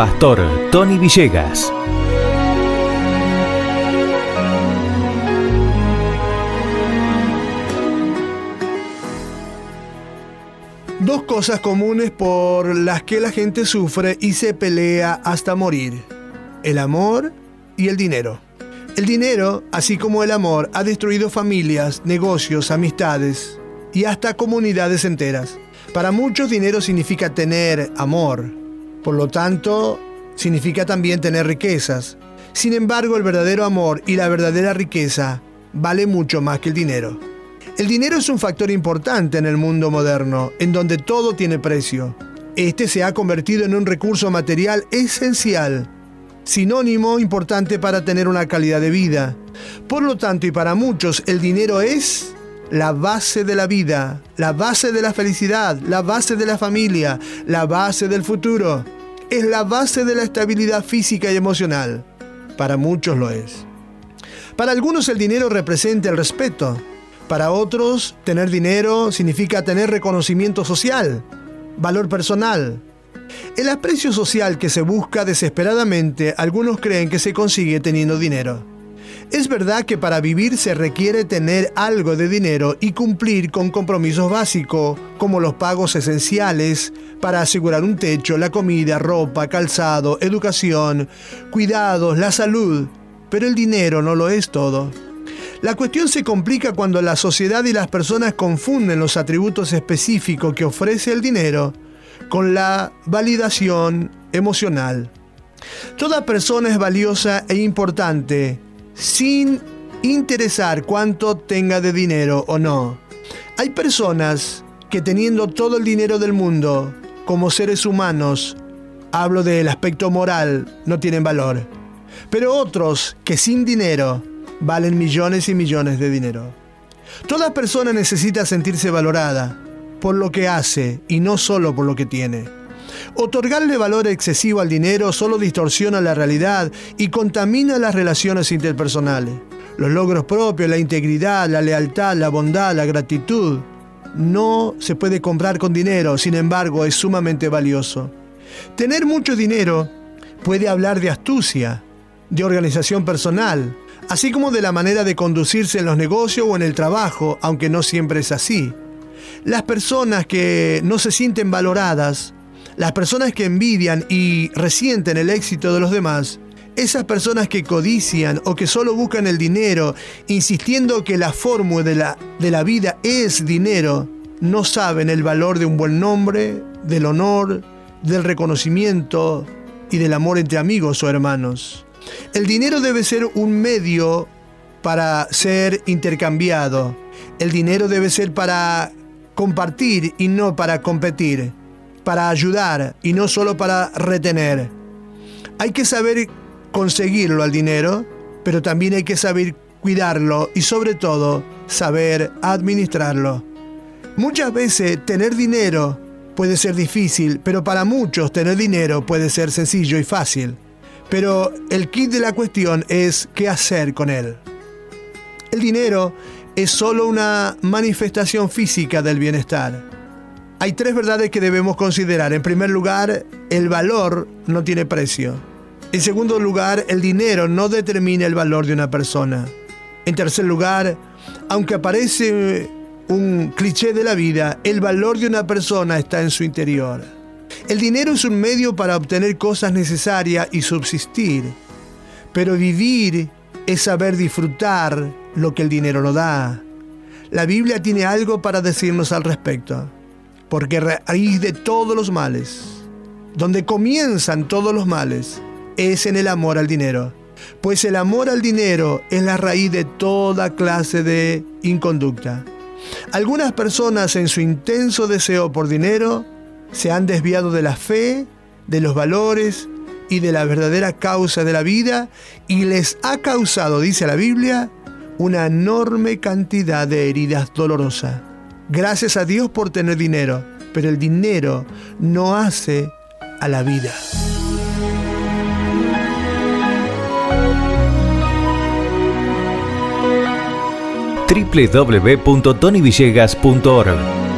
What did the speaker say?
Pastor Tony Villegas. Dos cosas comunes por las que la gente sufre y se pelea hasta morir. El amor y el dinero. El dinero, así como el amor, ha destruido familias, negocios, amistades y hasta comunidades enteras. Para muchos dinero significa tener amor. Por lo tanto, significa también tener riquezas. Sin embargo, el verdadero amor y la verdadera riqueza vale mucho más que el dinero. El dinero es un factor importante en el mundo moderno, en donde todo tiene precio. Este se ha convertido en un recurso material esencial, sinónimo importante para tener una calidad de vida. Por lo tanto, y para muchos, el dinero es la base de la vida, la base de la felicidad, la base de la familia, la base del futuro. Es la base de la estabilidad física y emocional. Para muchos lo es. Para algunos el dinero representa el respeto, para otros, tener dinero significa tener reconocimiento social, valor personal. El aprecio social que se busca desesperadamente, algunos creen que se consigue teniendo dinero. Es verdad que para vivir se requiere tener algo de dinero y cumplir con compromisos básicos, como los pagos esenciales para asegurar un techo, la comida, ropa, calzado, educación, cuidados, la salud. Pero el dinero no lo es todo. La cuestión se complica cuando la sociedad y las personas confunden los atributos específicos que ofrece el dinero con la validación emocional. Toda persona es valiosa e importante sin interesar cuánto tenga de dinero o no. Hay personas que teniendo todo el dinero del mundo, como seres humanos, hablo del aspecto moral, no tienen valor. Pero otros que sin dinero valen millones y millones de dinero. Toda persona necesita sentirse valorada por lo que hace y no solo por lo que tiene. Otorgarle valor excesivo al dinero solo distorsiona la realidad y contamina las relaciones interpersonales. Los logros propios, la integridad, la lealtad, la bondad, la gratitud, no se puede comprar con dinero, sin embargo es sumamente valioso. Tener mucho dinero puede hablar de astucia, de organización personal, así como de la manera de conducirse en los negocios o en el trabajo, aunque no siempre es así. Las personas que no se sienten valoradas, las personas que envidian y resienten el éxito de los demás, esas personas que codician o que solo buscan el dinero, insistiendo que la fórmula de la, de la vida es dinero, no saben el valor de un buen nombre, del honor, del reconocimiento y del amor entre amigos o hermanos. El dinero debe ser un medio para ser intercambiado. El dinero debe ser para compartir y no para competir, para ayudar y no solo para retener. Hay que saber conseguirlo al dinero, pero también hay que saber cuidarlo y sobre todo saber administrarlo. Muchas veces tener dinero puede ser difícil, pero para muchos tener dinero puede ser sencillo y fácil. Pero el kit de la cuestión es qué hacer con él. El dinero es solo una manifestación física del bienestar. Hay tres verdades que debemos considerar. En primer lugar, el valor no tiene precio. En segundo lugar, el dinero no determina el valor de una persona. En tercer lugar, aunque aparece un cliché de la vida, el valor de una persona está en su interior. El dinero es un medio para obtener cosas necesarias y subsistir, pero vivir es saber disfrutar lo que el dinero nos da. La Biblia tiene algo para decirnos al respecto, porque raíz de todos los males, donde comienzan todos los males, es en el amor al dinero, pues el amor al dinero es la raíz de toda clase de inconducta. Algunas personas en su intenso deseo por dinero se han desviado de la fe, de los valores y de la verdadera causa de la vida y les ha causado, dice la Biblia, una enorme cantidad de heridas dolorosas. Gracias a Dios por tener dinero, pero el dinero no hace a la vida. www.tonyvillegas.org